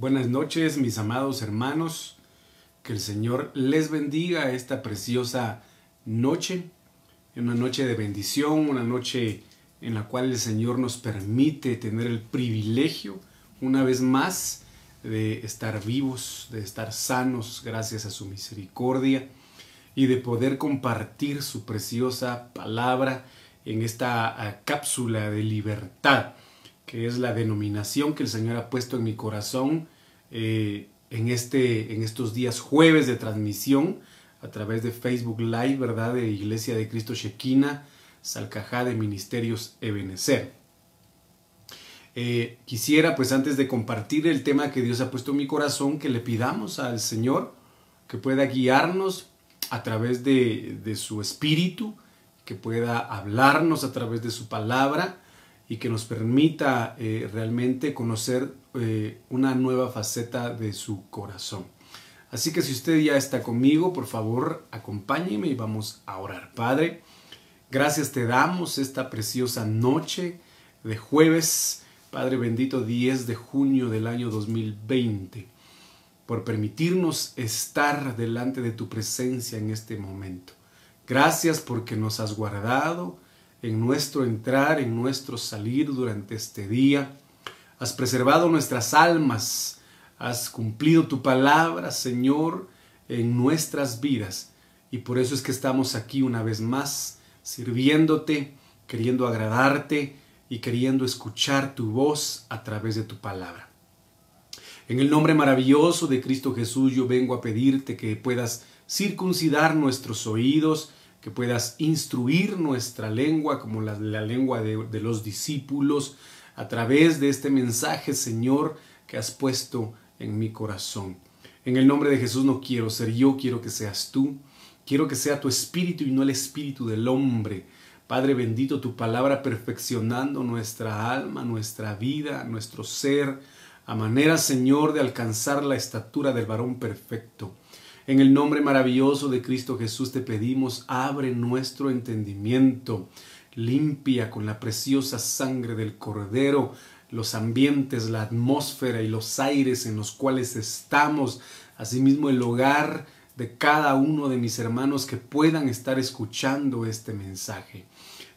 Buenas noches, mis amados hermanos. Que el Señor les bendiga esta preciosa noche, una noche de bendición, una noche en la cual el Señor nos permite tener el privilegio, una vez más, de estar vivos, de estar sanos gracias a su misericordia y de poder compartir su preciosa palabra en esta ah, cápsula de libertad que es la denominación que el Señor ha puesto en mi corazón eh, en, este, en estos días jueves de transmisión a través de Facebook Live, ¿verdad? De Iglesia de Cristo Shekina, Salcajá de Ministerios Ebenezer. Eh, quisiera, pues antes de compartir el tema que Dios ha puesto en mi corazón, que le pidamos al Señor que pueda guiarnos a través de, de su espíritu, que pueda hablarnos a través de su palabra y que nos permita eh, realmente conocer eh, una nueva faceta de su corazón. Así que si usted ya está conmigo, por favor, acompáñeme y vamos a orar. Padre, gracias te damos esta preciosa noche de jueves, Padre bendito 10 de junio del año 2020, por permitirnos estar delante de tu presencia en este momento. Gracias porque nos has guardado, en nuestro entrar, en nuestro salir durante este día. Has preservado nuestras almas, has cumplido tu palabra, Señor, en nuestras vidas. Y por eso es que estamos aquí una vez más, sirviéndote, queriendo agradarte y queriendo escuchar tu voz a través de tu palabra. En el nombre maravilloso de Cristo Jesús yo vengo a pedirte que puedas circuncidar nuestros oídos, que puedas instruir nuestra lengua como la, lengua de, de los discípulos a través de este mensaje, Señor, que has puesto en mi corazón. En el nombre de Jesús no quiero ser yo, quiero que seas tú. Quiero que sea tu espíritu y no el espíritu del hombre. Padre bendito, tu palabra perfeccionando nuestra alma, nuestra vida, nuestro ser, a manera, Señor, de alcanzar la estatura del varón perfecto. En el nombre maravilloso de Cristo Jesús te pedimos, abre nuestro entendimiento, limpia con la preciosa sangre del Cordero los ambientes, la atmósfera y los aires en los cuales estamos, asimismo el hogar de cada uno de mis hermanos que puedan estar escuchando este mensaje.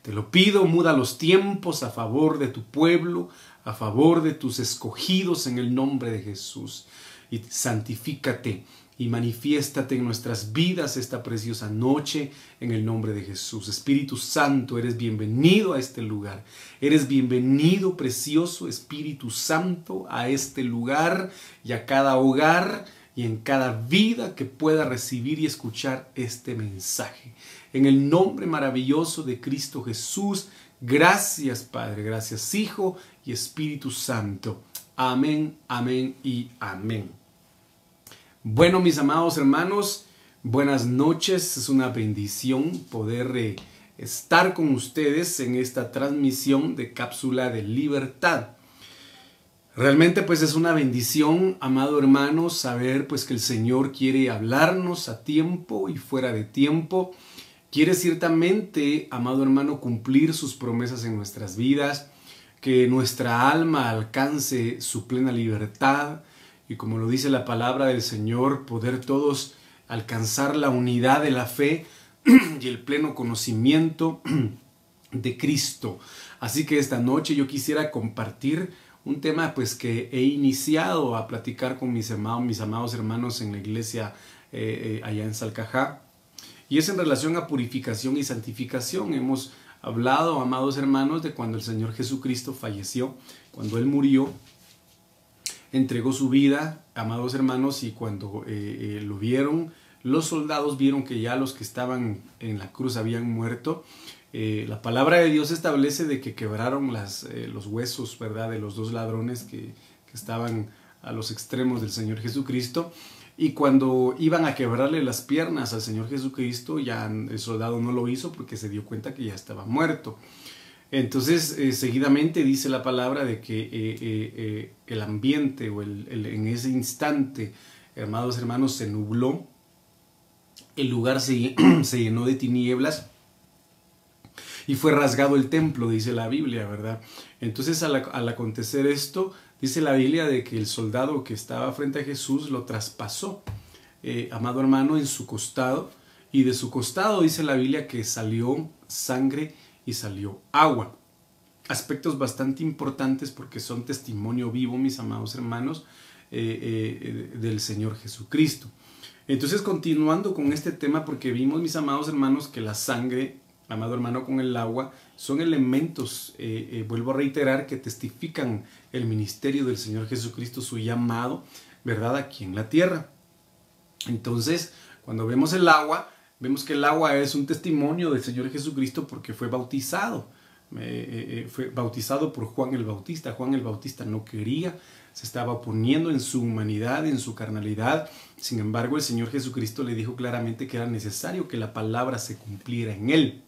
Te lo pido, muda los tiempos a favor de tu pueblo, a favor de tus escogidos en el nombre de Jesús. Y santifícate y manifiéstate en nuestras vidas esta preciosa noche en el nombre de Jesús. Espíritu Santo, eres bienvenido a este lugar. Eres bienvenido, precioso Espíritu Santo, a este lugar y a cada hogar y en cada vida que pueda recibir y escuchar este mensaje. En el nombre maravilloso de Cristo Jesús, gracias Padre, gracias Hijo y Espíritu Santo. Amén, amén y amén. Bueno, mis amados hermanos, buenas noches. Es una bendición poder eh, estar con ustedes en esta transmisión de cápsula de libertad. Realmente pues es una bendición, amado hermano, saber pues que el Señor quiere hablarnos a tiempo y fuera de tiempo. Quiere ciertamente, amado hermano, cumplir sus promesas en nuestras vidas, que nuestra alma alcance su plena libertad, y como lo dice la palabra del Señor, poder todos alcanzar la unidad de la fe y el pleno conocimiento de Cristo. Así que esta noche yo quisiera compartir un tema pues que he iniciado a platicar con mis, hermanos, mis amados hermanos en la iglesia eh, eh, allá en Salcajá. Y es en relación a purificación y santificación. Hemos hablado, amados hermanos, de cuando el Señor Jesucristo falleció, cuando Él murió entregó su vida, amados hermanos, y cuando eh, eh, lo vieron, los soldados vieron que ya los que estaban en la cruz habían muerto. Eh, la palabra de Dios establece de que quebraron las, los huesos, ¿verdad?, de los dos ladrones que, que estaban a los extremos del Señor Jesucristo. Y cuando iban a quebrarle las piernas al Señor Jesucristo, ya el soldado no lo hizo porque se dio cuenta que ya estaba muerto. Entonces, eh, seguidamente dice la palabra de que eh, eh, el ambiente o el, en ese instante, hermanos hermanos, se nubló, el lugar se, se llenó de tinieblas y fue rasgado el templo, dice la Biblia, ¿verdad? Entonces al, acontecer esto, dice la Biblia de que el soldado que estaba frente a Jesús lo traspasó, amado hermano, en su costado, y de su costado dice la Biblia que salió sangre y salió agua. Aspectos bastante importantes porque son testimonio vivo, mis amados hermanos, eh, eh, del Señor Jesucristo. Entonces, continuando con este tema, porque vimos, mis amados hermanos, que la sangre, amado hermano, con el agua, son elementos, eh, vuelvo a reiterar, que testifican el ministerio del Señor Jesucristo, su llamado, ¿verdad?, aquí en la tierra. Entonces, cuando vemos el agua, vemos que el agua es un testimonio del Señor Jesucristo porque fue bautizado. fue bautizado por Juan el Bautista. Juan el Bautista no quería se estaba oponiendo en su humanidad, en su carnalidad. Sin embargo, el Señor Jesucristo le dijo claramente que era necesario que la palabra se cumpliera en él.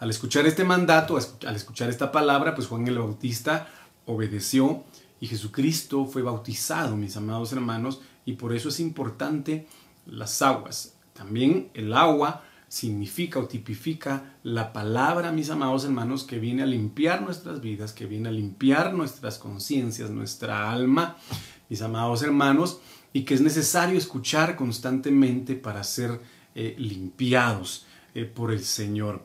Al escuchar este mandato, al escuchar esta palabra, pues Juan el Bautista obedeció y Jesucristo fue bautizado, mis amados hermanos, y por eso es importante las aguas. También el agua significa o tipifica la palabra, mis amados hermanos, que viene a limpiar nuestras vidas, que viene a limpiar nuestras conciencias, nuestra alma, mis amados hermanos, y que es necesario escuchar constantemente para ser eh, limpiados eh, por el Señor.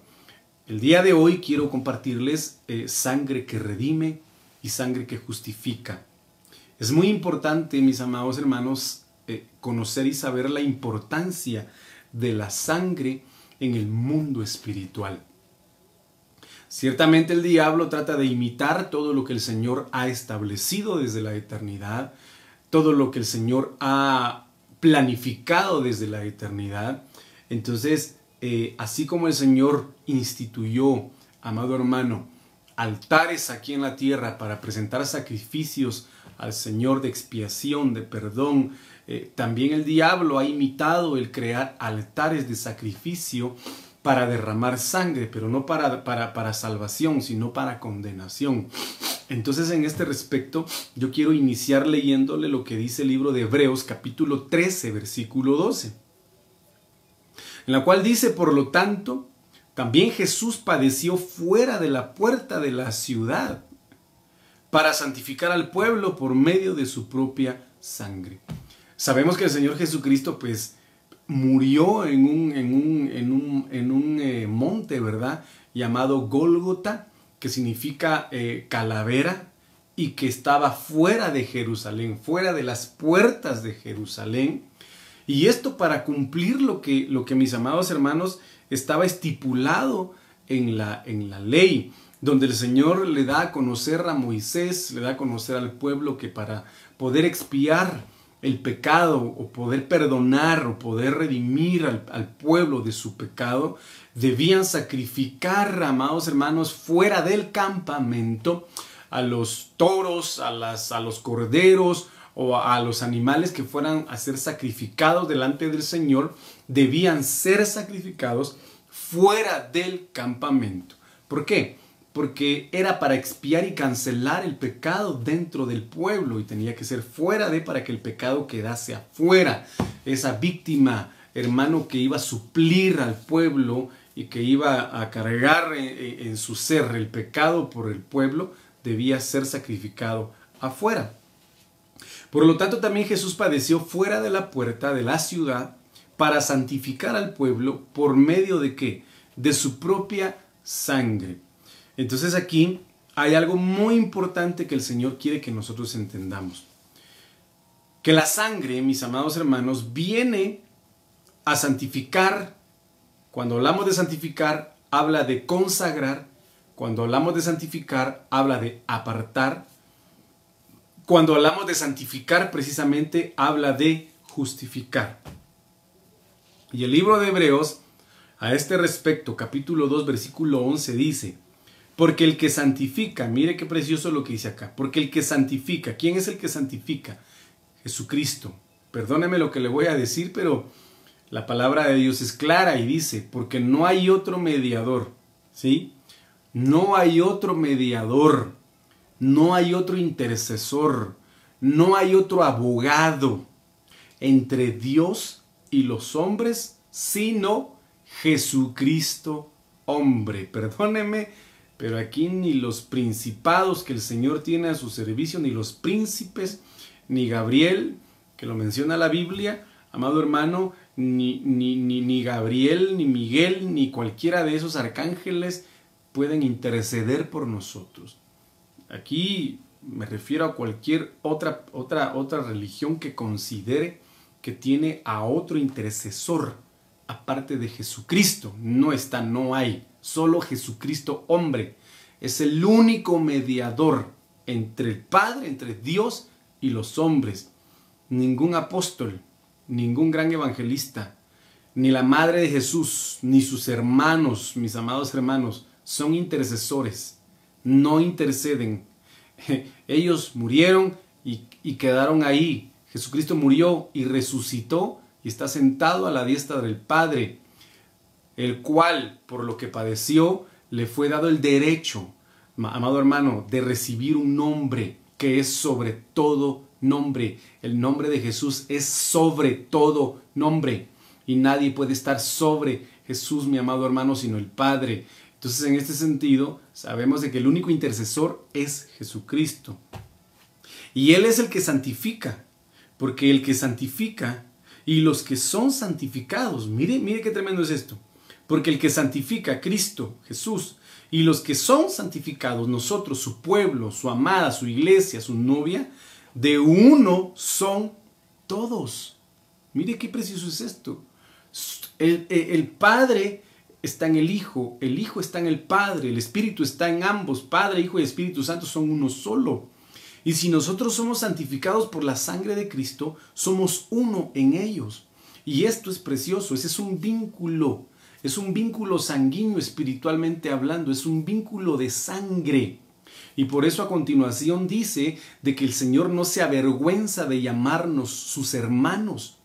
El día de hoy quiero compartirles eh, sangre que redime y sangre que justifica. Es muy importante, mis amados hermanos, conocer y saber la importancia de la sangre en el mundo espiritual. Ciertamente el diablo trata de imitar todo lo que el Señor ha establecido desde la eternidad, todo lo que el Señor ha planificado desde la eternidad. Entonces, eh, así como el Señor instituyó, amado hermano, altares aquí en la tierra para presentar sacrificios al Señor de expiación, de perdón, eh, también el diablo ha imitado el crear altares de sacrificio para derramar sangre, pero no para, para, para salvación, sino para condenación. Entonces en este respecto yo quiero iniciar leyéndole lo que dice el libro de Hebreos capítulo 13 versículo 12, en la cual dice, por lo tanto, también Jesús padeció fuera de la puerta de la ciudad para santificar al pueblo por medio de su propia sangre. Sabemos que el Señor Jesucristo pues murió en un, en un, en un, en un eh, monte, ¿verdad? Llamado Gólgota, que significa eh, calavera, y que estaba fuera de Jerusalén, fuera de las puertas de Jerusalén. Y esto para cumplir lo que, lo que mis amados hermanos estaba estipulado en la, en la ley, donde el Señor le da a conocer a Moisés, le da a conocer al pueblo que para poder expiar el pecado o poder perdonar o poder redimir al, pueblo de su pecado, debían sacrificar, amados hermanos, fuera del campamento a los toros, a, las, a los corderos o a los animales que fueran a ser sacrificados delante del Señor, debían ser sacrificados fuera del campamento. ¿Por qué? Porque era para expiar y cancelar el pecado dentro del pueblo y tenía que ser fuera de para que el pecado quedase afuera. Esa víctima, hermano, que iba a suplir al pueblo y que iba a cargar en, su ser el pecado por el pueblo, debía ser sacrificado afuera. Por lo tanto, también Jesús padeció fuera de la puerta de la ciudad para santificar al pueblo por medio de qué? De su propia sangre. Entonces aquí hay algo muy importante que el Señor quiere que nosotros entendamos. Que la sangre, mis amados hermanos, viene a santificar. Cuando hablamos de santificar, habla de consagrar. Cuando hablamos de santificar, habla de apartar. Cuando hablamos de santificar, precisamente habla de justificar. Y el libro de Hebreos, a este respecto, capítulo 2, versículo 11, dice, porque el que santifica, mire qué precioso lo que dice acá, porque el que santifica, ¿quién es el que santifica? Jesucristo. Perdóneme lo que le voy a decir, pero la palabra de Dios es clara y dice, porque no hay otro mediador, ¿sí? No hay otro mediador, no hay otro intercesor, no hay otro abogado entre Dios y los hombres, sino Jesucristo hombre. Perdóneme, pero aquí ni los principados que el Señor tiene a su servicio, ni los príncipes, ni Gabriel, que lo menciona la Biblia, amado hermano, ni, ni, ni, ni Gabriel, ni Miguel, ni cualquiera de esos arcángeles pueden interceder por nosotros. Aquí me refiero a cualquier otra, otra, otra religión que considere que tiene a otro intercesor aparte de Jesucristo. No está, no hay. Solo Jesucristo hombre es el único mediador entre el Padre, entre Dios y los hombres. Ningún apóstol, ningún gran evangelista, ni la madre de Jesús, ni sus hermanos, mis amados hermanos, son intercesores. No interceden. Ellos murieron y, y quedaron ahí. Jesucristo murió y resucitó y está sentado a la diestra del Padre, el cual, por lo que padeció, le fue dado el derecho, amado hermano, de recibir un nombre que es sobre todo nombre. El nombre de Jesús es sobre todo nombre. Y nadie puede estar sobre Jesús, mi amado hermano, sino el Padre. Entonces, en este sentido, sabemos de que el único intercesor es Jesucristo. Y Él es el que santifica, porque el que santifica y los que son santificados, mire, mire qué tremendo es esto, porque el que santifica, Cristo, Jesús, y los que son santificados, nosotros, su pueblo, su amada, su iglesia, su novia, de uno son todos. Mire qué precioso es esto. El, el, Padre está en el Hijo, el Hijo está en el Padre, el Espíritu está en ambos, Padre, Hijo y Espíritu Santo son uno solo. Y si nosotros somos santificados por la sangre de Cristo, somos uno en ellos. Y esto es precioso, ese es un vínculo, es un vínculo sanguíneo espiritualmente hablando, es un vínculo de sangre. Y por eso a continuación dice de que el Señor no se avergüenza de llamarnos sus hermanos,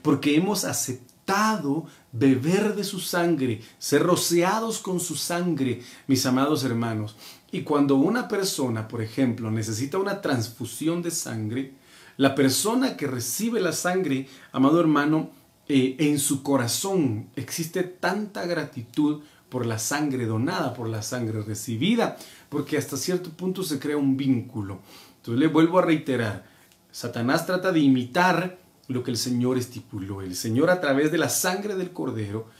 porque hemos aceptado beber de su sangre, ser rociados con su sangre, mis amados hermanos. Y cuando una persona, por ejemplo, necesita una transfusión de sangre, la persona que recibe la sangre, amado hermano, eh, en su corazón existe tanta gratitud por la sangre donada, por la sangre recibida, porque hasta cierto punto se crea un vínculo. Entonces le vuelvo a reiterar, Satanás trata de imitar lo que el Señor estipuló. El Señor a través de la sangre del cordero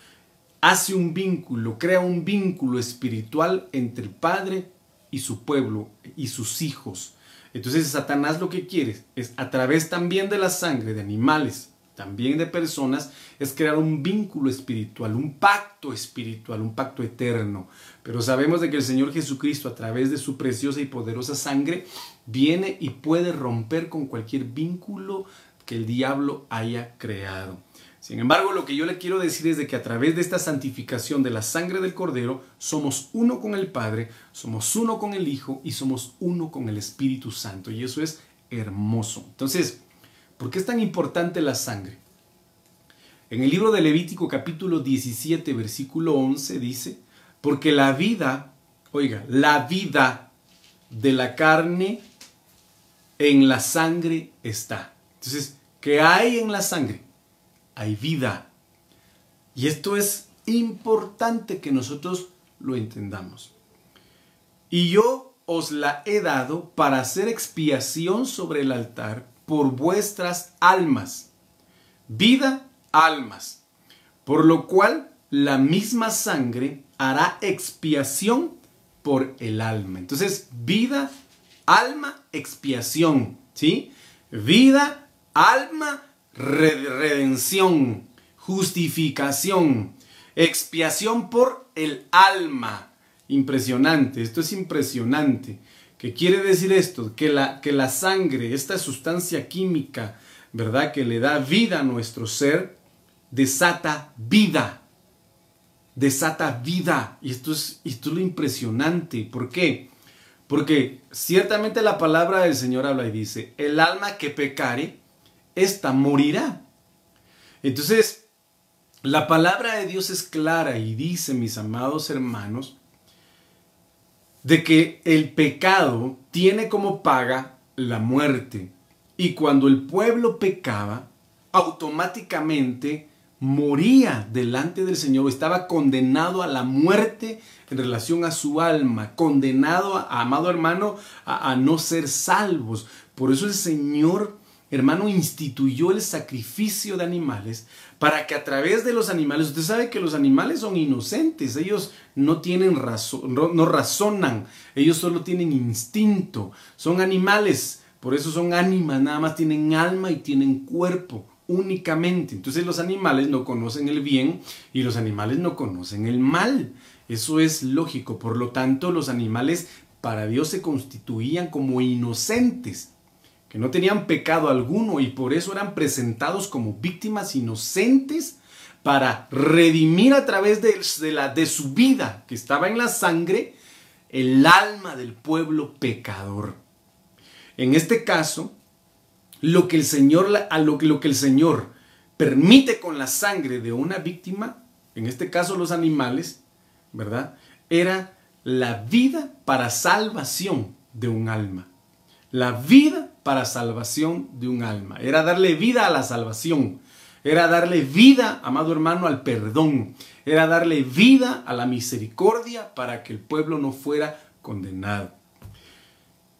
hace un vínculo, crea un vínculo espiritual entre el Padre y su pueblo y sus hijos. Entonces Satanás lo que quiere es a través también de la sangre de animales, también de personas, es crear un vínculo espiritual, un pacto espiritual, un pacto eterno. Pero sabemos de que el Señor Jesucristo a través de su preciosa y poderosa sangre viene y puede romper con cualquier vínculo que el diablo haya creado. Sin embargo, lo que yo le quiero decir es de que a través de esta santificación de la sangre del Cordero, somos uno con el Padre, somos uno con el Hijo y somos uno con el Espíritu Santo. Y eso es hermoso. Entonces, ¿Por qué es tan importante la sangre? En el libro de Levítico capítulo 17 versículo 11 dice, porque la vida, oiga, la vida de la carne en la sangre está. Entonces, ¿qué hay en la sangre? Hay vida. Y esto es importante que nosotros lo entendamos. Y yo os la he dado para hacer expiación sobre el altar por vuestras almas. Vida, almas. Por lo cual la misma sangre hará expiación por el alma. Entonces, vida, alma, expiación. ¿Sí? Vida, alma, redención, justificación, expiación por el alma. Impresionante, esto es impresionante. ¿Qué quiere decir esto? Que la, que la sangre, esta sustancia química, ¿verdad? Que le da vida a nuestro ser, desata vida. Desata vida. Y esto es, esto es lo impresionante. ¿Por qué? Porque ciertamente la palabra del Señor habla y dice, el alma que pecare, esta morirá. Entonces, la palabra de Dios es clara y dice, mis amados hermanos, de que el pecado tiene como paga la muerte. Y cuando el pueblo pecaba, automáticamente moría delante del Señor, estaba condenado a la muerte en relación a su alma, condenado, a, amado hermano, a, a no ser salvos. Por eso el Señor, hermano, instituyó el sacrificio de animales para que a través de los animales, usted sabe que los animales son inocentes, ellos no tienen razón, no razonan, ellos solo tienen instinto, son animales, por eso son ánimas, nada más tienen alma y tienen cuerpo únicamente. Entonces los animales no conocen el bien y los animales no conocen el mal. Eso es lógico. Por lo tanto, los animales para Dios se constituían como inocentes, que no tenían pecado alguno y por eso eran presentados como víctimas inocentes para redimir a través de, la, de su vida que estaba en la sangre el alma del pueblo pecador. En este caso, lo que el Señor, a lo, lo que el Señor permite con la sangre de una víctima, en este caso los animales, ¿verdad? Era la vida para salvación de un alma. La vida para salvación de un alma. Era darle vida a la salvación. Era darle vida, amado hermano, al perdón. Era darle vida a la misericordia para que el pueblo no fuera condenado.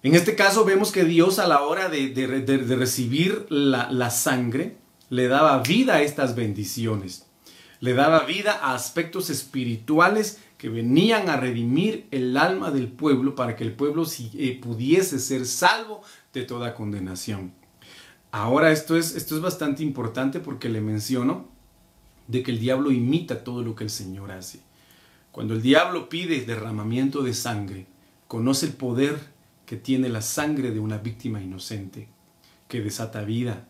En este caso vemos que Dios a la hora de, recibir la, la sangre le daba vida a estas bendiciones. Le daba vida a aspectos espirituales que venían a redimir el alma del pueblo para que el pueblo eh, pudiese ser salvo de toda condenación. Ahora esto es, esto es bastante importante porque le menciono de que el diablo imita todo lo que el Señor hace. Cuando el diablo pide derramamiento de sangre, conoce el poder que tiene la sangre de una víctima inocente, que desata vida.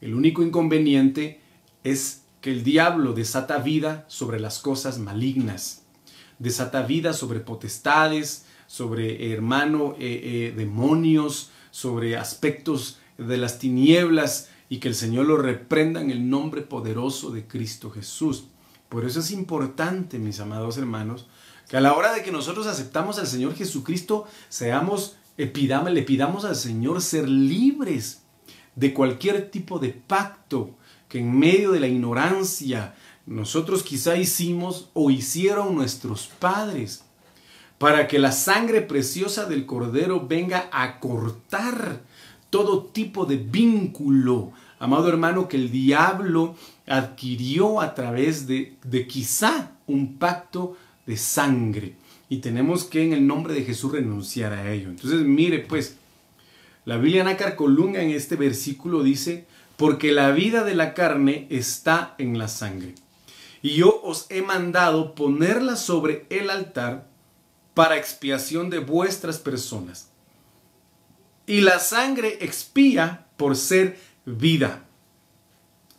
El único inconveniente es que el diablo desata vida sobre las cosas malignas, desata vida sobre potestades, sobre hermano eh, eh, demonios, sobre aspectos de las tinieblas y que el Señor lo reprenda en el nombre poderoso de Cristo Jesús. Por eso es importante, mis amados hermanos, que a la hora de que nosotros aceptamos al Señor Jesucristo, seamos le pidamos al Señor ser libres de cualquier tipo de pacto que en medio de la ignorancia nosotros quizá hicimos o hicieron nuestros padres, para que la sangre preciosa del Cordero venga a cortar todo tipo de vínculo, amado hermano, que el diablo adquirió a través de, de quizá un pacto de sangre y tenemos que en el nombre de Jesús renunciar a ello. Entonces, mire pues, la Biblia Nácar Colunga en este versículo dice, porque la vida de la carne está en la sangre. Y yo os he mandado ponerla sobre el altar para expiación de vuestras personas. Y la sangre expía por ser vida.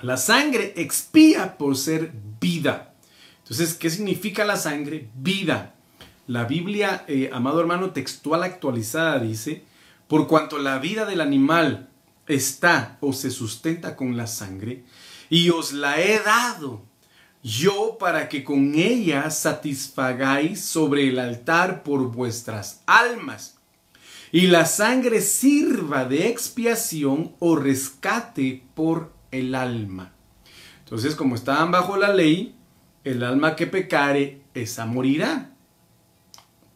La sangre expía por ser vida. Entonces, ¿qué significa la sangre? Vida. La Biblia, eh, amado hermano, textual actualizada dice, por cuanto la vida del animal está o se sustenta con la sangre, y os la he dado yo para que con ella satisfagáis sobre el altar por vuestras almas, y la sangre sirva de expiación o rescate por el alma. Entonces, como estaban bajo la ley, el alma que pecare, esa morirá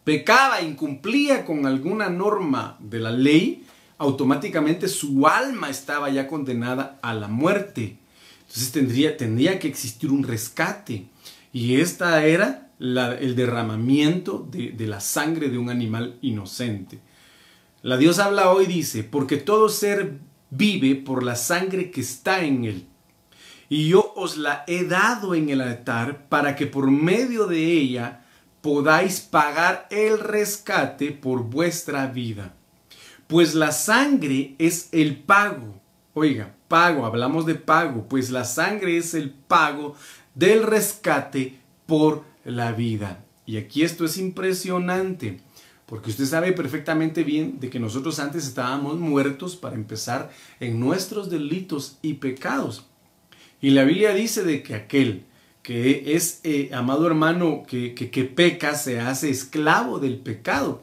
pecaba, incumplía con alguna norma de la ley, automáticamente su alma estaba ya condenada a la muerte. Entonces tendría, tendría que existir un rescate. Y esta era el derramamiento de, de la sangre de un animal inocente. La Dios habla hoy, dice, porque todo ser vive por la sangre que está en él. Y yo os la he dado en el altar para que por medio de ella podáis pagar el rescate por vuestra vida. Pues la sangre es el pago. Oiga, pago, hablamos de pago, pues la sangre es el pago del rescate por la vida. Y aquí esto es impresionante, porque usted sabe perfectamente bien de que nosotros antes estábamos muertos para empezar en nuestros delitos y pecados. Y la Biblia dice de que aquel que es, eh, amado hermano, que, que, que peca, se hace esclavo del pecado.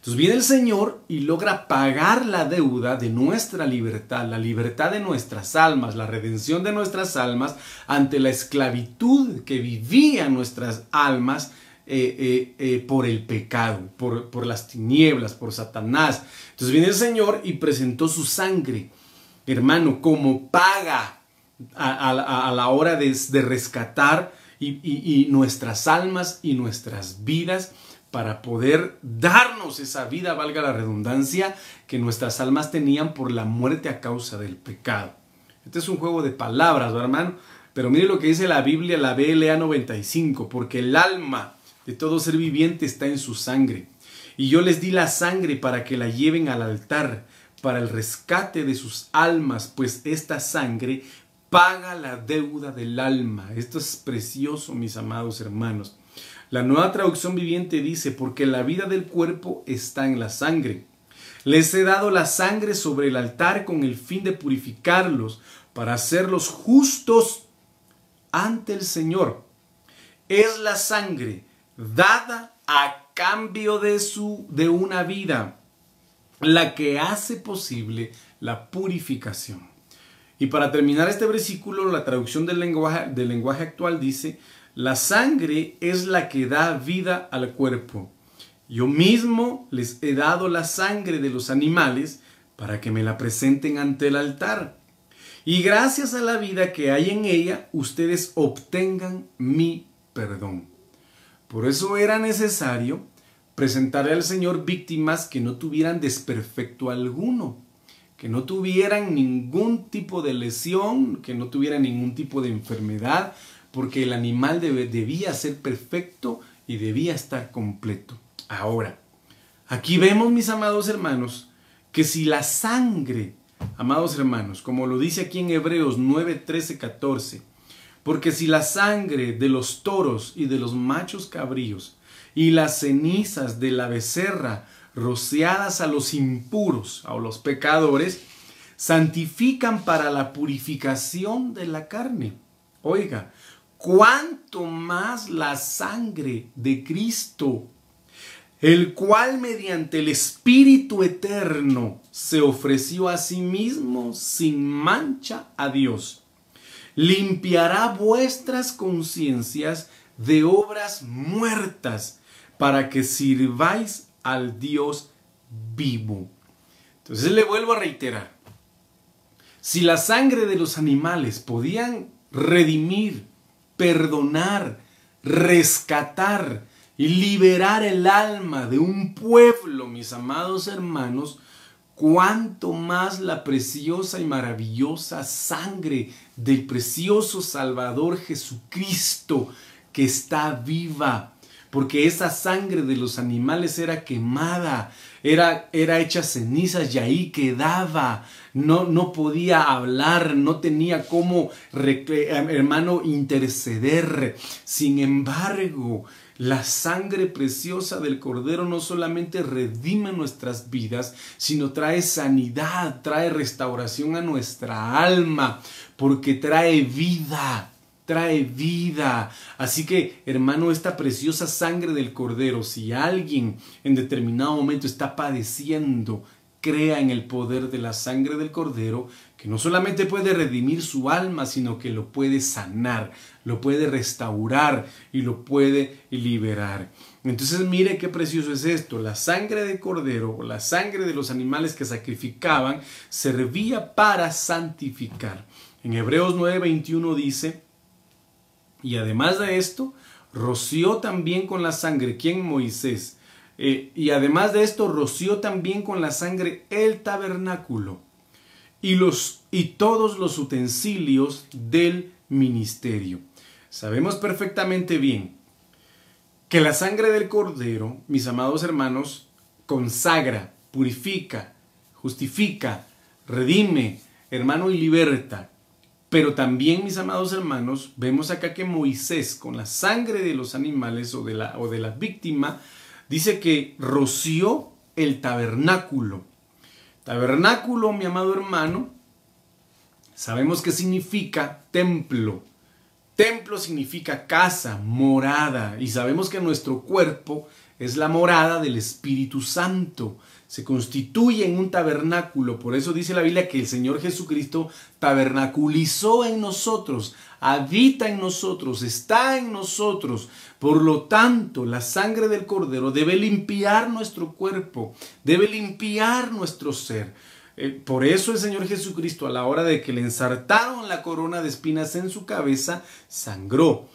Entonces viene el Señor y logra pagar la deuda de nuestra libertad, la libertad de nuestras almas, la redención de nuestras almas ante la esclavitud que vivían nuestras almas eh, eh, eh, por el pecado, por, las tinieblas, por Satanás. Entonces viene el Señor y presentó su sangre, hermano, como paga a, la hora de, rescatar y nuestras almas y nuestras vidas para poder darnos esa vida, valga la redundancia, que nuestras almas tenían por la muerte a causa del pecado. Este es un juego de palabras, hermano? Pero mire lo que dice la Biblia, la BLA 95, porque el alma de todo ser viviente está en su sangre. Y yo les di la sangre para que la lleven al altar, para el rescate de sus almas, pues esta sangre paga la deuda del alma. Esto es precioso, mis amados hermanos. La nueva traducción viviente dice, porque la vida del cuerpo está en la sangre. Les he dado la sangre sobre el altar con el fin de purificarlos, para hacerlos justos ante el Señor. Es la sangre dada a cambio de su de una vida la que hace posible la purificación. Y para terminar este versículo, la traducción del lenguaje, del lenguaje actual dice, la sangre es la que da vida al cuerpo. Yo mismo les he dado la sangre de los animales para que me la presenten ante el altar. Y gracias a la vida que hay en ella, ustedes obtengan mi perdón. Por eso era necesario presentarle al Señor víctimas que no tuvieran desperfecto alguno, que no tuvieran ningún tipo de lesión, que no tuvieran ningún tipo de enfermedad, porque el animal debía ser perfecto y debía estar completo. Ahora, aquí vemos, mis amados hermanos, que si la sangre, amados hermanos, como lo dice aquí en Hebreos 9, 13, 14, porque si la sangre de los toros y de los machos cabríos y las cenizas de la becerra rociadas a los impuros, a los pecadores, santifican para la purificación de la carne. Oiga, cuánto más la sangre de Cristo, el cual mediante el Espíritu Eterno se ofreció a sí mismo sin mancha a Dios, limpiará vuestras conciencias de obras muertas para que sirváis al Dios vivo. Entonces le vuelvo a reiterar, si la sangre de los animales podían redimir perdonar, rescatar y liberar el alma de un pueblo, mis amados hermanos, cuanto más la preciosa y maravillosa sangre del precioso Salvador Jesucristo que está viva, porque esa sangre de los animales era quemada, era, era hecha cenizas y ahí quedaba. No, no podía hablar, no tenía cómo, hermano, interceder. Sin embargo, la sangre preciosa del Cordero no solamente redime nuestras vidas, sino trae sanidad, trae restauración a nuestra alma, porque trae vida trae vida. Así que, hermano, esta preciosa sangre del cordero, si alguien en determinado momento está padeciendo, crea en el poder de la sangre del cordero, que no solamente puede redimir su alma, sino que lo puede sanar, lo puede restaurar y lo puede liberar. Entonces mire qué precioso es esto. La sangre del cordero o la sangre de los animales que sacrificaban servía para santificar. En Hebreos 9:21 dice, y además de esto, roció también con la sangre, ¿quién? Moisés. Eh, y además de esto, roció también con la sangre el tabernáculo y, los, y todos los utensilios del ministerio. Sabemos perfectamente bien que la sangre del cordero, mis amados hermanos, consagra, purifica, justifica, redime, hermano, y liberta. Pero también, mis amados hermanos, vemos acá que Moisés, con la sangre de los animales o de la, o de la víctima, dice que roció el tabernáculo. Tabernáculo, mi amado hermano, sabemos que significa templo. Templo significa casa, morada, y sabemos que nuestro cuerpo es la morada del Espíritu Santo. Se constituye en un tabernáculo. Por eso dice la Biblia que el Señor Jesucristo tabernaculizó en nosotros, habita en nosotros, está en nosotros. Por lo tanto, la sangre del Cordero debe limpiar nuestro cuerpo, debe limpiar nuestro ser. Eh, por eso el Señor Jesucristo, a la hora de que le ensartaron la corona de espinas en su cabeza, sangró.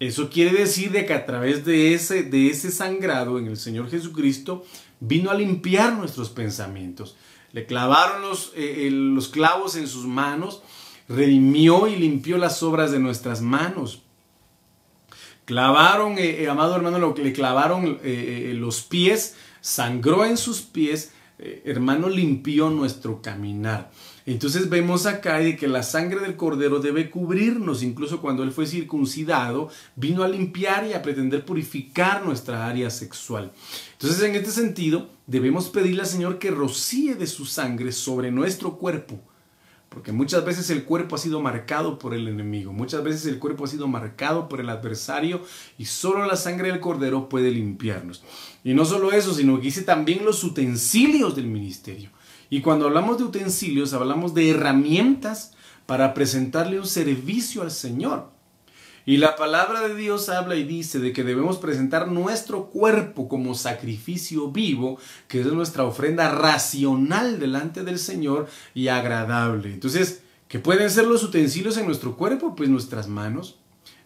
Eso quiere decir de que a través de ese, de ese sangrado en el Señor Jesucristo vino a limpiar nuestros pensamientos. Le clavaron los, eh, los clavos en sus manos, redimió y limpió las obras de nuestras manos. Clavaron, eh, amado hermano, lo que le clavaron los pies, sangró en sus pies, hermano, limpió nuestro caminar. Entonces vemos acá de que la sangre del cordero debe cubrirnos, incluso cuando él fue circuncidado, vino a limpiar y a pretender purificar nuestra área sexual. Entonces en este sentido debemos pedirle al Señor que rocíe de su sangre sobre nuestro cuerpo, porque muchas veces el cuerpo ha sido marcado por el enemigo, muchas veces el cuerpo ha sido marcado por el adversario y solo la sangre del cordero puede limpiarnos. Y no solo eso, sino que dice también los utensilios del ministerio. Y cuando hablamos de utensilios, hablamos de herramientas para presentarle un servicio al Señor. Y la palabra de Dios habla y dice de que debemos presentar nuestro cuerpo como sacrificio vivo, que es nuestra ofrenda racional delante del Señor y agradable. Entonces, ¿qué pueden ser los utensilios en nuestro cuerpo? Pues nuestras manos,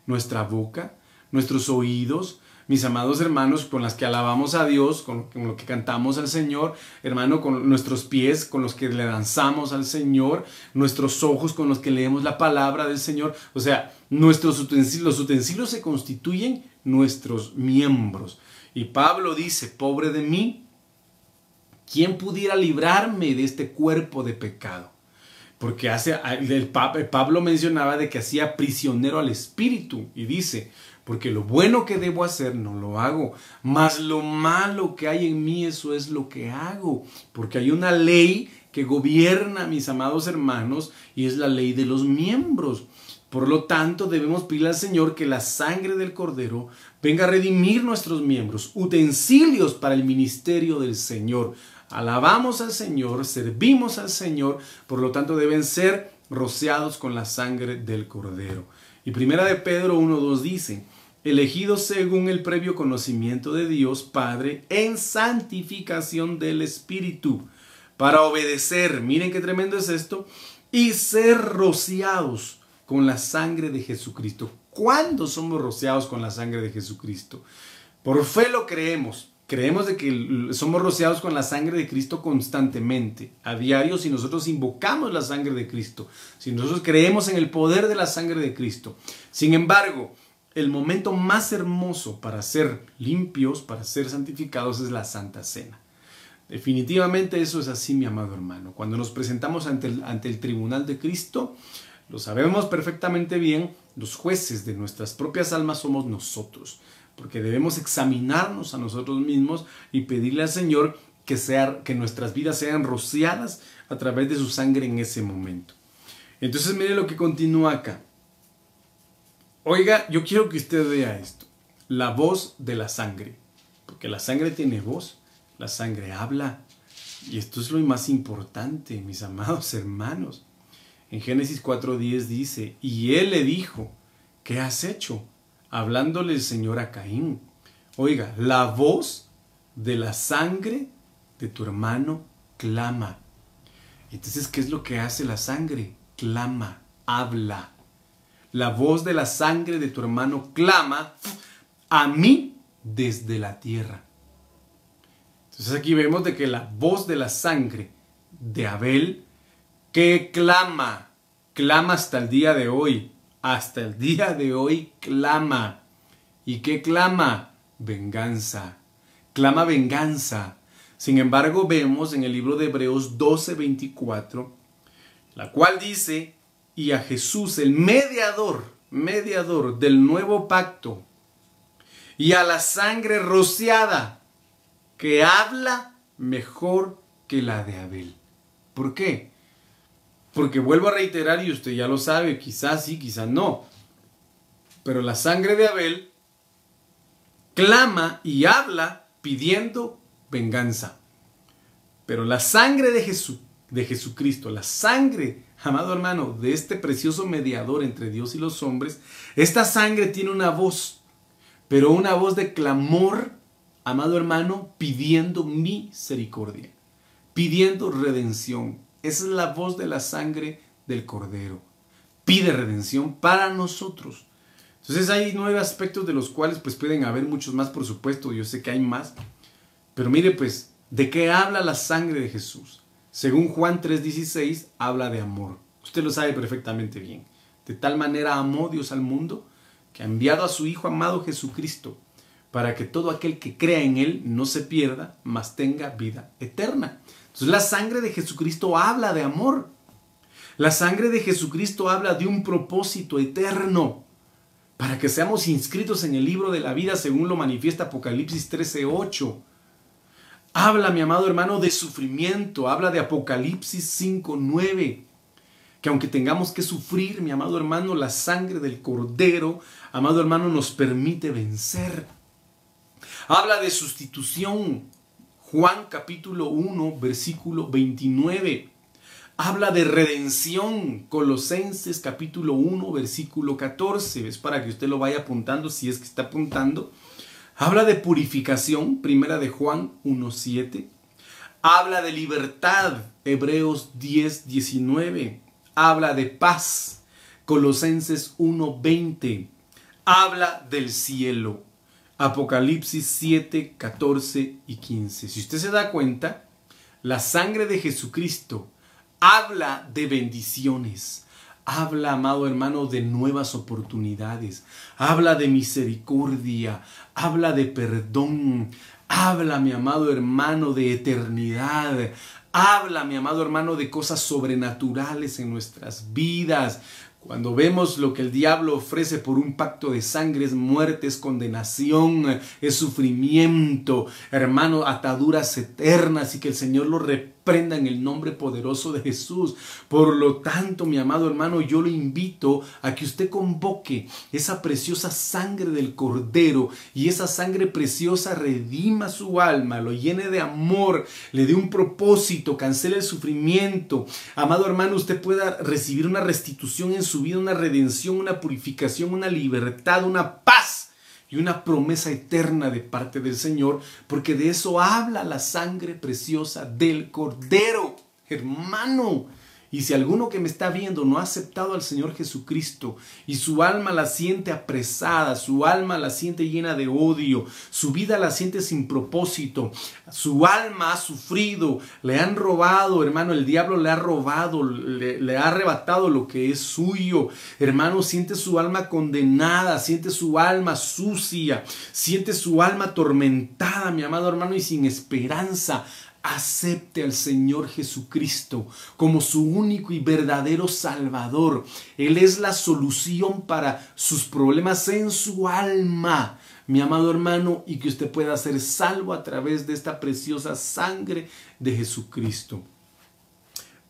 nuestra boca, nuestros oídos, mis amados hermanos, con las que alabamos a Dios, con, lo que cantamos al Señor, hermano, con nuestros pies, con los que le danzamos al Señor, nuestros ojos con los que leemos la palabra del Señor. O sea, nuestros utensilios, los utensilios se constituyen nuestros miembros. Y Pablo dice, pobre de mí, ¿quién pudiera librarme de este cuerpo de pecado? Porque hace, el, Pablo mencionaba de que hacía prisionero al espíritu y dice, porque lo bueno que debo hacer no lo hago, mas lo malo que hay en mí, eso es lo que hago, porque hay una ley que gobierna, mis amados hermanos, y es la ley de los miembros. Por lo tanto, debemos pedirle al Señor que la sangre del Cordero venga a redimir nuestros miembros, utensilios para el ministerio del Señor. Alabamos al Señor, servimos al Señor, por lo tanto deben ser rociados con la sangre del Cordero. Y primera de Pedro 1.2 dice, elegidos según el previo conocimiento de Dios Padre en santificación del Espíritu, para obedecer, miren qué tremendo es esto, y ser rociados con la sangre de Jesucristo. ¿Cuándo somos rociados con la sangre de Jesucristo? Por fe lo creemos. Creemos de que somos rociados con la sangre de Cristo constantemente, a diario, si nosotros invocamos la sangre de Cristo, si nosotros creemos en el poder de la sangre de Cristo. Sin embargo, el momento más hermoso para ser limpios, para ser santificados, es la Santa Cena. Definitivamente eso es así, mi amado hermano. Cuando nos presentamos ante el, tribunal de Cristo, lo sabemos perfectamente bien, los jueces de nuestras propias almas somos nosotros, porque debemos examinarnos a nosotros mismos y pedirle al Señor que, sea, que nuestras vidas sean rociadas a través de su sangre en ese momento. Entonces mire lo que continúa acá. Oiga, yo quiero que usted vea esto. La voz de la sangre. Porque la sangre tiene voz. La sangre habla. Y esto es lo más importante, mis amados hermanos. En Génesis 4.10 dice, y él le dijo, ¿qué has hecho? Hablándole el Señor a Caín. Oiga, la voz de la sangre de tu hermano clama. Entonces, ¿qué es lo que hace la sangre? Clama, habla la voz de la sangre de tu hermano clama a mí desde la tierra. Entonces aquí vemos de que la voz de la sangre de Abel que clama, clama hasta el día de hoy, hasta el día de hoy clama. ¿Y qué clama? Venganza. Clama venganza. Sin embargo, vemos en el libro de Hebreos 12:24, la cual dice, y a Jesús, el mediador, mediador del nuevo pacto, y a la sangre rociada, que habla mejor que la de Abel. ¿Por qué? Porque vuelvo a reiterar, y usted ya lo sabe, quizás sí, quizás no, pero la sangre de Abel clama y habla pidiendo venganza. Pero la sangre de Jesús, de Jesucristo, la sangre, amado hermano, de este precioso mediador entre Dios y los hombres, esta sangre tiene una voz, pero una voz de clamor, amado hermano, pidiendo misericordia, pidiendo redención. Esa es la voz de la sangre del Cordero. Pide redención para nosotros. Entonces hay nueve aspectos de los cuales pues pueden haber muchos más, por supuesto, yo sé que hay más. Pero mire pues, ¿de qué habla la sangre de Jesús? Según Juan 3:16, habla de amor. Usted lo sabe perfectamente bien. De tal manera amó Dios al mundo que ha enviado a su Hijo amado Jesucristo para que todo aquel que crea en Él no se pierda, mas tenga vida eterna. Entonces la sangre de Jesucristo habla de amor. La sangre de Jesucristo habla de un propósito eterno para que seamos inscritos en el libro de la vida según lo manifiesta Apocalipsis 13:8. Habla, mi amado hermano, de sufrimiento, habla de Apocalipsis 5:9. Que aunque tengamos que sufrir, mi amado hermano, la sangre del cordero, amado hermano, nos permite vencer. Habla de sustitución. Juan capítulo 1, versículo 29 habla de redención. Colosenses capítulo 1, versículo 14. Es para que usted lo vaya apuntando si es que está apuntando. Habla de purificación, primera de Juan 1.7. Habla de libertad, Hebreos 10, 19. Habla de paz, Colosenses 1.20. Habla del cielo, Apocalipsis 7, 14 y 15. Si usted se da cuenta, la sangre de Jesucristo habla de bendiciones. Habla, amado hermano, de nuevas oportunidades. Habla de misericordia. Habla de perdón. Habla, mi amado hermano, de eternidad. Habla, mi amado hermano, de cosas sobrenaturales en nuestras vidas. Cuando vemos lo que el diablo ofrece por un pacto de sangre es muerte, es condenación, es sufrimiento, hermano, ataduras eternas y que el Señor lo reprenda en el nombre poderoso de Jesús. Por lo tanto, mi amado hermano, yo lo invito a que usted convoque esa preciosa sangre del Cordero y esa sangre preciosa redima su alma, lo llene de amor, le dé un propósito, cancele el sufrimiento. Amado hermano, usted pueda recibir una restitución en su vida una redención, una purificación, una libertad, una paz y una promesa eterna de parte del Señor, porque de eso habla la sangre preciosa del Cordero. Hermano, y si alguno que me está viendo no ha aceptado al Señor Jesucristo y su alma la siente apresada, su alma la siente llena de odio, su vida la siente sin propósito, su alma ha sufrido, le han robado, hermano, el diablo le ha robado, le, le ha arrebatado lo que es suyo, hermano, siente su alma condenada, siente su alma sucia, siente su alma atormentada, mi amado hermano, y sin esperanza acepte al Señor Jesucristo como su único y verdadero Salvador. Él es la solución para sus problemas en su alma, mi amado hermano, y que usted pueda ser salvo a través de esta preciosa sangre de Jesucristo.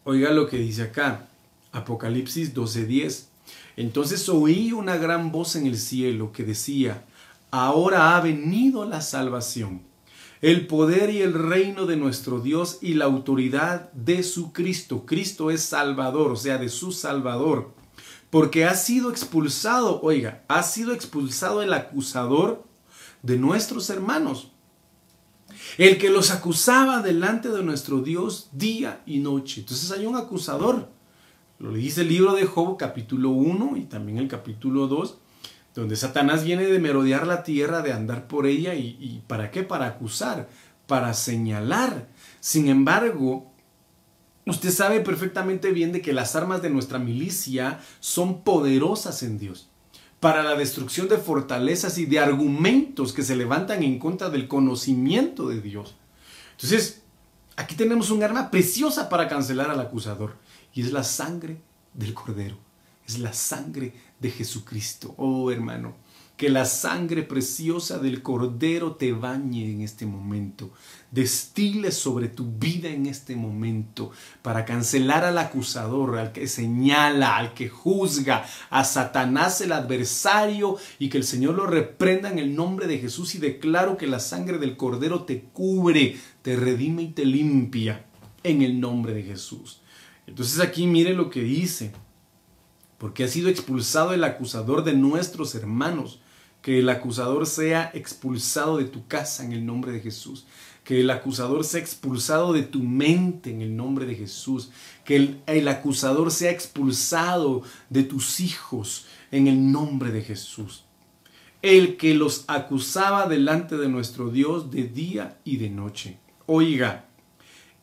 Oiga lo que dice acá, Apocalipsis 12:10. Entonces oí una gran voz en el cielo que decía, ahora ha venido la salvación el poder y el reino de nuestro Dios y la autoridad de su Cristo. Cristo es Salvador, o sea, de su Salvador. Porque ha sido expulsado, oiga, ha sido expulsado el acusador de nuestros hermanos. El que los acusaba delante de nuestro Dios día y noche. Entonces hay un acusador. Lo dice el libro de Job capítulo 1 y también el capítulo 2 donde Satanás viene de merodear la tierra, de andar por ella y, ¿para qué? Para acusar, para señalar. Sin embargo, usted sabe perfectamente bien de que las armas de nuestra milicia son poderosas en Dios para la destrucción de fortalezas y de argumentos que se levantan en contra del conocimiento de Dios. Entonces, aquí tenemos un arma preciosa para cancelar al acusador y es la sangre del cordero, es la sangre de Jesucristo. Oh hermano, Que la sangre preciosa del Cordero te bañe en este momento. Destile sobre tu vida en este momento para cancelar al acusador, al que señala, al que juzga, a Satanás el adversario y que el Señor lo reprenda en el nombre de Jesús y declaro que la sangre del Cordero te cubre, te redime y te limpia en el nombre de Jesús. Entonces aquí mire lo que dice, porque ha sido expulsado el acusador de nuestros hermanos que el acusador sea expulsado de tu casa en el nombre de Jesús. Que el acusador sea expulsado de tu mente en el nombre de Jesús. Que el, el, acusador sea expulsado de tus hijos en el nombre de Jesús. El que los acusaba delante de nuestro Dios de día y de noche. Oiga,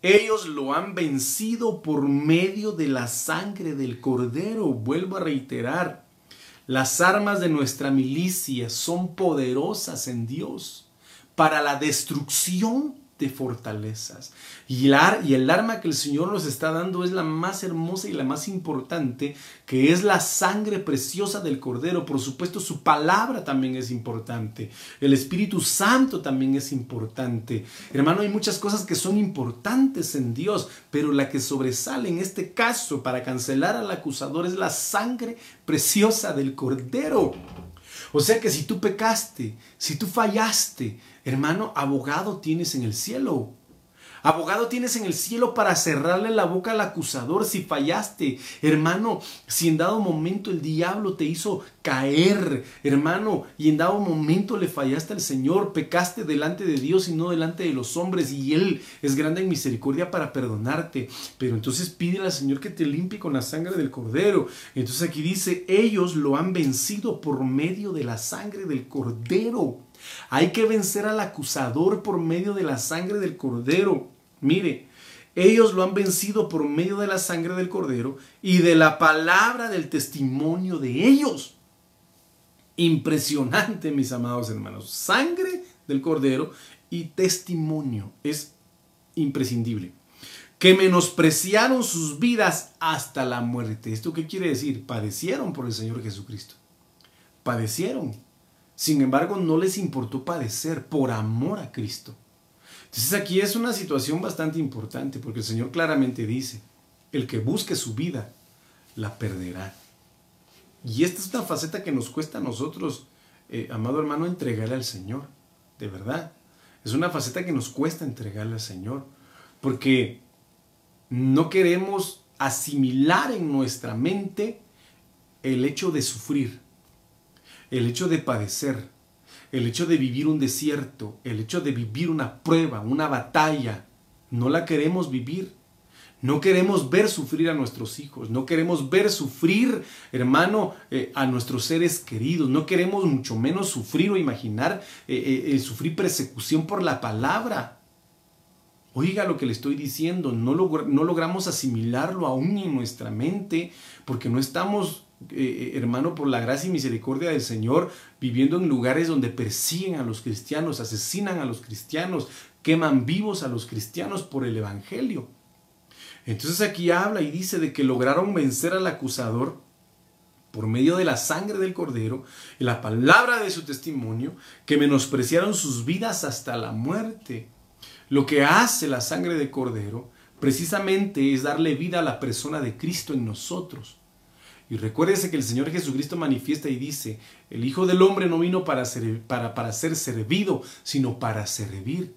ellos lo han vencido por medio de la sangre del cordero. Vuelvo a reiterar, las armas de nuestra milicia son poderosas en Dios para la destrucción de fortalezas. Y el, arma que el Señor nos está dando es la más hermosa y la más importante, que es la sangre preciosa del Cordero. Por supuesto, su palabra también es importante. El Espíritu Santo también es importante. Hermano, hay muchas cosas que son importantes en Dios, pero la que sobresale en este caso para cancelar al acusador es la sangre preciosa del Cordero. O sea que si tú pecaste, si tú fallaste, hermano, abogado tienes en el cielo. Abogado tienes en el cielo para cerrarle la boca al acusador si fallaste. Hermano, si en dado momento el diablo te hizo caer, hermano, y en dado momento le fallaste al Señor, pecaste delante de Dios y no delante de los hombres, y Él es grande en misericordia para perdonarte. Pero entonces pídele al Señor que te limpie con la sangre del Cordero. Entonces aquí dice, ellos lo han vencido por medio de la sangre del Cordero. Hay que vencer al acusador por medio de la sangre del Cordero. Mire, ellos lo han vencido por medio de la sangre del Cordero y de la palabra del testimonio de ellos. Impresionante, mis amados hermanos. Sangre del Cordero y testimonio. Es imprescindible. Que menospreciaron sus vidas hasta la muerte. ¿Esto qué quiere decir? Padecieron por el Señor Jesucristo. Padecieron. Sin embargo, no les importó padecer por amor a Cristo. Entonces aquí es una situación bastante importante porque el Señor claramente dice, el que busque su vida, la perderá. Y esta es una faceta que nos cuesta a nosotros, eh, amado hermano, entregarle al Señor, de verdad. Es una faceta que nos cuesta entregarle al Señor, porque no queremos asimilar en nuestra mente el hecho de sufrir, el hecho de padecer, el hecho de vivir un desierto, el hecho de vivir una prueba, una batalla, no la queremos vivir. No queremos ver sufrir a nuestros hijos, no queremos ver sufrir, hermano, eh, a nuestros seres queridos, no queremos mucho menos sufrir o imaginar eh, eh, sufrir persecución por la palabra. Oiga lo que le estoy diciendo, no, no logramos asimilarlo aún en nuestra mente porque no estamos eh, eh, hermano, por la gracia y misericordia del Señor, viviendo en lugares donde persiguen a los cristianos, asesinan a los cristianos, queman vivos a los cristianos por el Evangelio. Entonces aquí habla y dice de que lograron vencer al acusador por medio de la sangre del cordero y la palabra de su testimonio, que menospreciaron sus vidas hasta la muerte. Lo que hace la sangre del cordero precisamente es darle vida a la persona de Cristo en nosotros. Y recuérdese que el Señor Jesucristo manifiesta y dice, el Hijo del Hombre no vino para ser, para, para ser servido, sino para servir.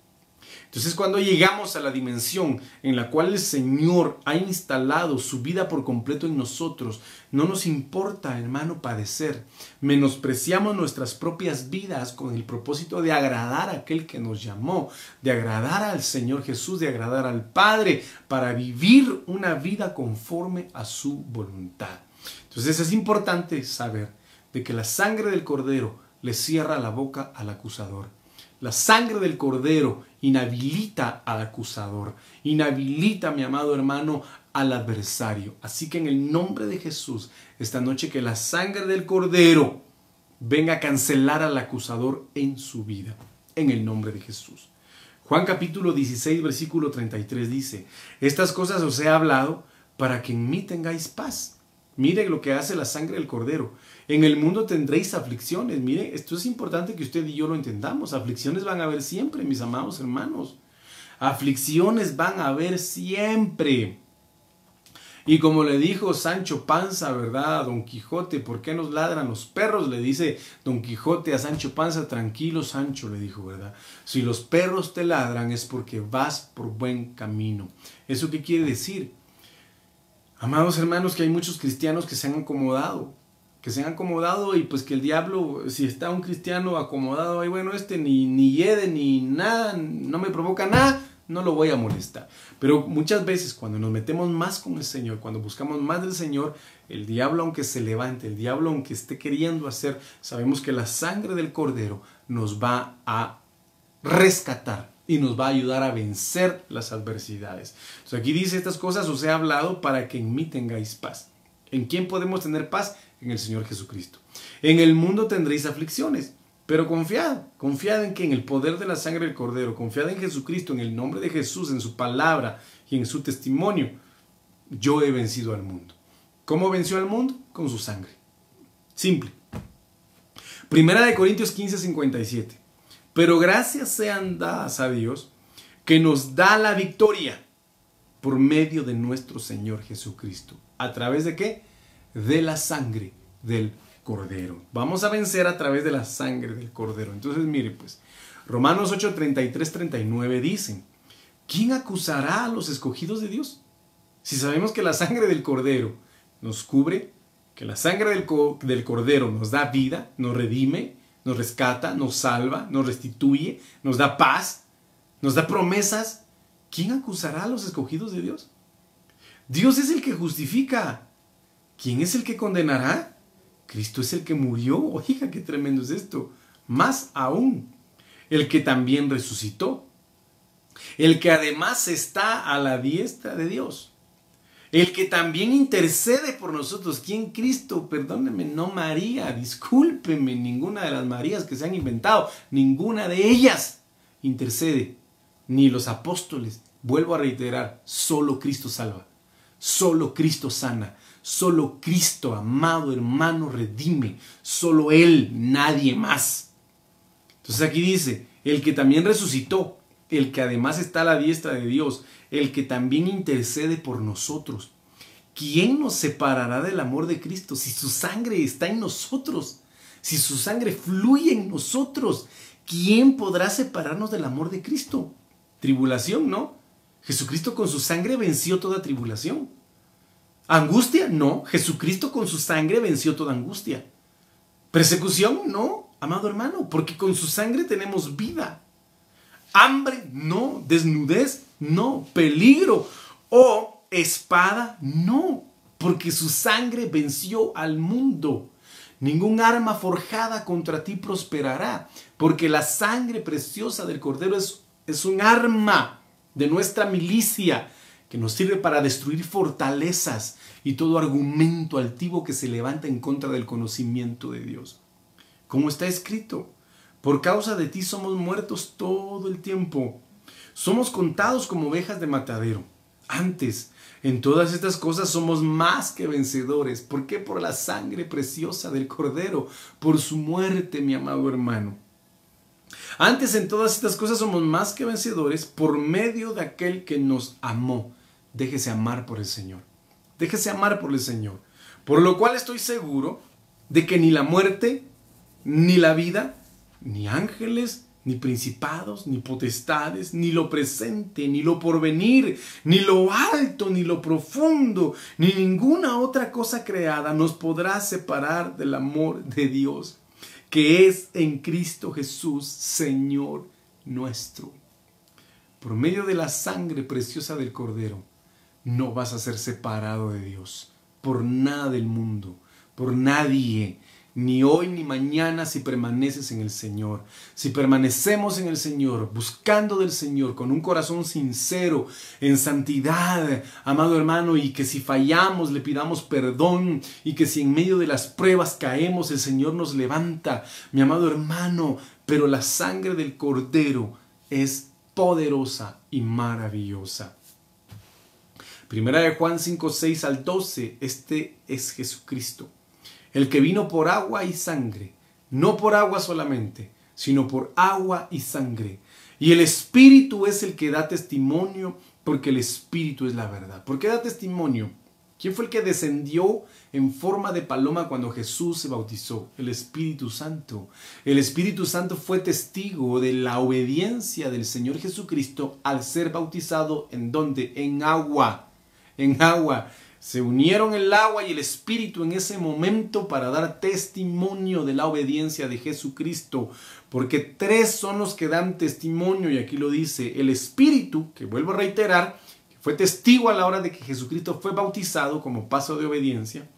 Entonces cuando llegamos a la dimensión en la cual el Señor ha instalado su vida por completo en nosotros, no nos importa, hermano, padecer. Menospreciamos nuestras propias vidas con el propósito de agradar a aquel que nos llamó, de agradar al Señor Jesús, de agradar al Padre, para vivir una vida conforme a su voluntad. Entonces es importante saber de que la sangre del cordero le cierra la boca al acusador. La sangre del cordero inhabilita al acusador, inhabilita, mi amado hermano, al adversario. Así que en el nombre de Jesús, esta noche que la sangre del cordero venga a cancelar al acusador en su vida, en el nombre de Jesús. Juan capítulo 16, versículo 33 dice, estas cosas os he hablado para que en mí tengáis paz. Mire lo que hace la sangre del cordero. En el mundo tendréis aflicciones. Mire, esto es importante que usted y yo lo entendamos. Aflicciones van a haber siempre, mis amados hermanos. Aflicciones van a haber siempre. Y como le dijo Sancho Panza, ¿verdad? A Don Quijote, ¿por qué nos ladran los perros? Le dice Don Quijote a Sancho Panza, tranquilo Sancho, le dijo, ¿verdad? Si los perros te ladran es porque vas por buen camino. ¿Eso qué quiere decir? Amados hermanos, que hay muchos cristianos que se han acomodado, que se han acomodado y pues que el diablo, si está un cristiano acomodado, ay bueno, este ni, ni ni nada, no me provoca nada, no lo voy a molestar. Pero muchas veces cuando nos metemos más con el Señor, cuando buscamos más del Señor, el diablo aunque se levante, el diablo aunque esté queriendo hacer, sabemos que la sangre del cordero nos va a rescatar y nos va a ayudar a vencer las adversidades. aquí dice estas cosas, os he hablado para que en mí tengáis paz. ¿En quién podemos tener paz? En el Señor Jesucristo. En el mundo tendréis aflicciones pero confiad, confiad en que en el poder de la sangre del Cordero, confiad en Jesucristo, en el nombre de Jesús, en su palabra y en su testimonio, yo he vencido al mundo. ¿Cómo venció al mundo? Con su sangre. Simple. Primera de Corintios 15, 57. Pero gracias sean dadas a Dios que nos da la victoria por medio de nuestro Señor Jesucristo. ¿A través de qué? De la sangre del Cordero. Vamos a vencer a través de la sangre del Cordero. Entonces, mire, pues, Romanos 8, 33, 39 dicen, ¿quién acusará a los escogidos de Dios? Si sabemos que la sangre del Cordero nos cubre, que la sangre del, del Cordero nos da vida, nos redime, nos rescata, nos salva, nos restituye, nos da paz, nos da promesas, ¿quién acusará a los escogidos de Dios? Dios es el que justifica. ¿Quién es el que condenará? Cristo es el que murió. Oiga, qué tremendo es esto. Más aún, el que también resucitó. El que además está a la diestra de Dios. El que también intercede por nosotros. ¿Quién Cristo? Perdóneme, no María. Discúlpeme, ninguna de las Marías que se han inventado. Ninguna de ellas intercede. Ni los apóstoles. Vuelvo a reiterar, solo Cristo salva. Solo Cristo sana. Solo Cristo, amado hermano, redime. Solo Él, nadie más. Entonces aquí dice, el que también resucitó, el que además está a la diestra de Dios, el que también intercede por nosotros. ¿Quién nos separará del amor de Cristo si su sangre está en nosotros? Si su sangre fluye en nosotros, ¿quién podrá separarnos del amor de Cristo? Tribulación, ¿no? Jesucristo con su sangre venció toda tribulación. Angustia, no. Jesucristo con su sangre venció toda angustia. Persecución, no, amado hermano, porque con su sangre tenemos vida. Hambre, no. Desnudez, no. Peligro o espada, no. Porque su sangre venció al mundo. Ningún arma forjada contra ti prosperará, porque la sangre preciosa del Cordero es, es un arma de nuestra milicia que nos sirve para destruir fortalezas y todo argumento altivo que se levanta en contra del conocimiento de Dios. Como está escrito, por causa de ti somos muertos todo el tiempo. Somos contados como ovejas de matadero. Antes, en todas estas cosas somos más que vencedores. ¿Por qué? Por la sangre preciosa del Cordero, por su muerte, mi amado hermano. Antes en todas estas cosas somos más que vencedores por medio de aquel que nos amó déjese amar por el Señor. Déjese amar por el Señor. Por lo cual estoy seguro de que ni la muerte, ni la vida, ni ángeles, ni principados, ni potestades, ni lo presente, ni lo porvenir, ni lo alto, ni lo profundo, ni ninguna otra cosa creada nos podrá separar del amor de Dios, que es en Cristo Jesús, Señor nuestro. Por medio de la sangre preciosa del Cordero, no vas a ser separado de Dios por nada del mundo, por nadie, ni hoy ni mañana si permaneces en el Señor. Si permanecemos en el Señor, buscando del Señor con un corazón sincero, en santidad, amado hermano, y que si fallamos le pidamos perdón y que si en medio de las pruebas caemos, el Señor nos levanta, mi amado hermano, pero la sangre del Cordero es poderosa y maravillosa. Primera de Juan 5, 6 al 12, este es Jesucristo, el que vino por agua y sangre, no por agua solamente, sino por agua y sangre. Y el Espíritu es el que da testimonio, porque el Espíritu es la verdad. ¿Por qué da testimonio? ¿Quién fue el que descendió en forma de paloma cuando Jesús se bautizó? El Espíritu Santo. El Espíritu Santo fue testigo de la obediencia del Señor Jesucristo al ser bautizado en donde? En agua. En agua. Se unieron el agua y el Espíritu en ese momento para dar testimonio de la obediencia de Jesucristo. Porque tres son los que dan testimonio y aquí lo dice el Espíritu, que vuelvo a reiterar, fue testigo a la hora de que Jesucristo fue bautizado como paso de obediencia.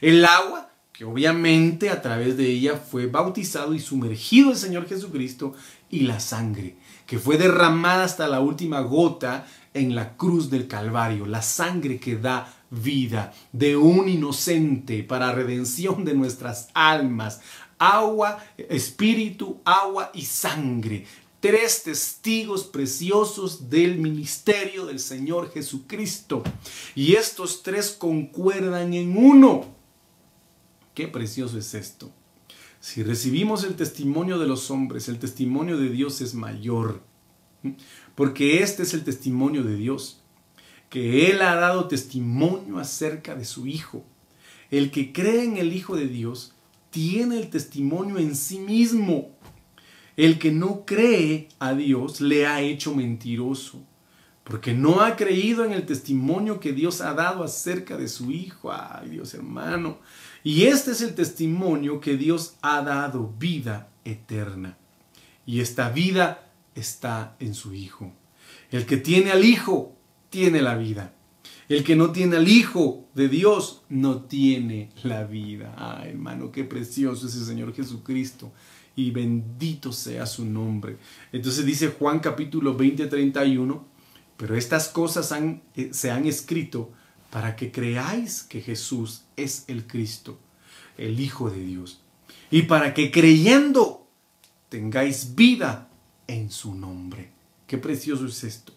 El agua, que obviamente a través de ella fue bautizado y sumergido el Señor Jesucristo. Y la sangre, que fue derramada hasta la última gota en la cruz del Calvario. La sangre que da vida de un inocente para redención de nuestras almas. Agua, espíritu, agua y sangre tres testigos preciosos del ministerio del Señor Jesucristo. Y estos tres concuerdan en uno. Qué precioso es esto. Si recibimos el testimonio de los hombres, el testimonio de Dios es mayor. Porque este es el testimonio de Dios, que Él ha dado testimonio acerca de su Hijo. El que cree en el Hijo de Dios tiene el testimonio en sí mismo. El que no cree a Dios le ha hecho mentiroso, porque no ha creído en el testimonio que Dios ha dado acerca de su Hijo. Ay, Dios hermano. Y este es el testimonio que Dios ha dado, vida eterna. Y esta vida está en su Hijo. El que tiene al Hijo, tiene la vida. El que no tiene al Hijo de Dios, no tiene la vida. Ay, hermano, qué precioso es el Señor Jesucristo y bendito sea su nombre. Entonces dice Juan capítulo 20, 31, pero estas cosas eh, se han escrito para que creáis que Jesús es el Cristo, el Hijo de Dios, y para que creyendo tengáis vida en su nombre. Qué precioso es esto.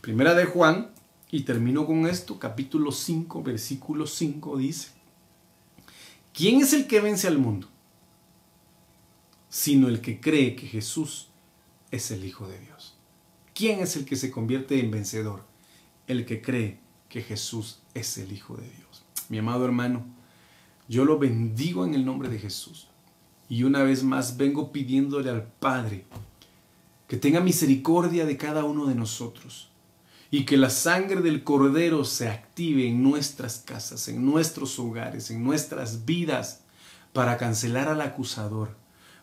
Primera de Juan, y termino con esto, capítulo 5, versículo 5 dice, ¿quién es el que vence al mundo? sino el que cree que Jesús es el Hijo de Dios. ¿Quién es el que se convierte en vencedor? El que cree que Jesús es el Hijo de Dios. Mi amado hermano, yo lo bendigo en el nombre de Jesús. Y una vez más vengo pidiéndole al Padre que tenga misericordia de cada uno de nosotros y que la sangre del Cordero se active en nuestras casas, en nuestros hogares, en nuestras vidas, para cancelar al acusador,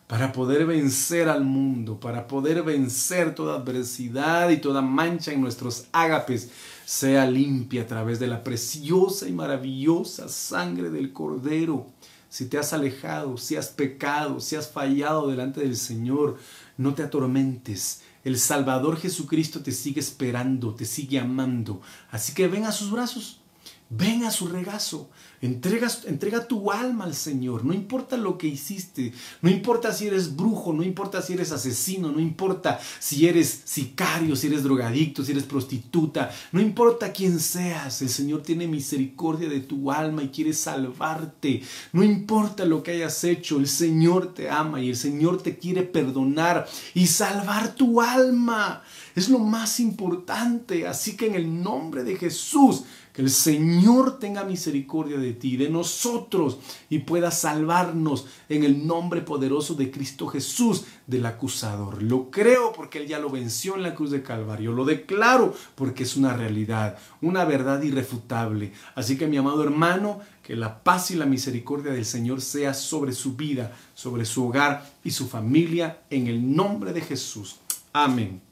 para poder vencer al mundo, para poder vencer toda adversidad y toda mancha en nuestros ágapes, sea limpia a través de la preciosa y maravillosa sangre del Cordero. Si te has alejado, si has pecado, si has fallado delante del Señor, no te atormentes. El Salvador Jesucristo te sigue esperando, te sigue amando. Así que ven a sus brazos, ven a su regazo, Entrega, entrega tu alma al Señor, no importa lo que hiciste, no importa si eres brujo, no importa si eres asesino, no importa si eres sicario, si eres drogadicto, si eres prostituta, no importa quién seas, el Señor tiene misericordia de tu alma y quiere salvarte, no importa lo que hayas hecho, el Señor te ama y el Señor te quiere perdonar y salvar tu alma. Es lo más importante, así que en el nombre de Jesús, que el Señor tenga misericordia de ti, de nosotros, y pueda salvarnos en el nombre poderoso de Cristo Jesús del acusador. Lo creo porque Él ya lo venció en la cruz de Calvario. Lo declaro porque es una realidad, una verdad irrefutable. Así que mi amado hermano, que la paz y la misericordia del Señor sea sobre su vida, sobre su hogar y su familia, en el nombre de Jesús. Amén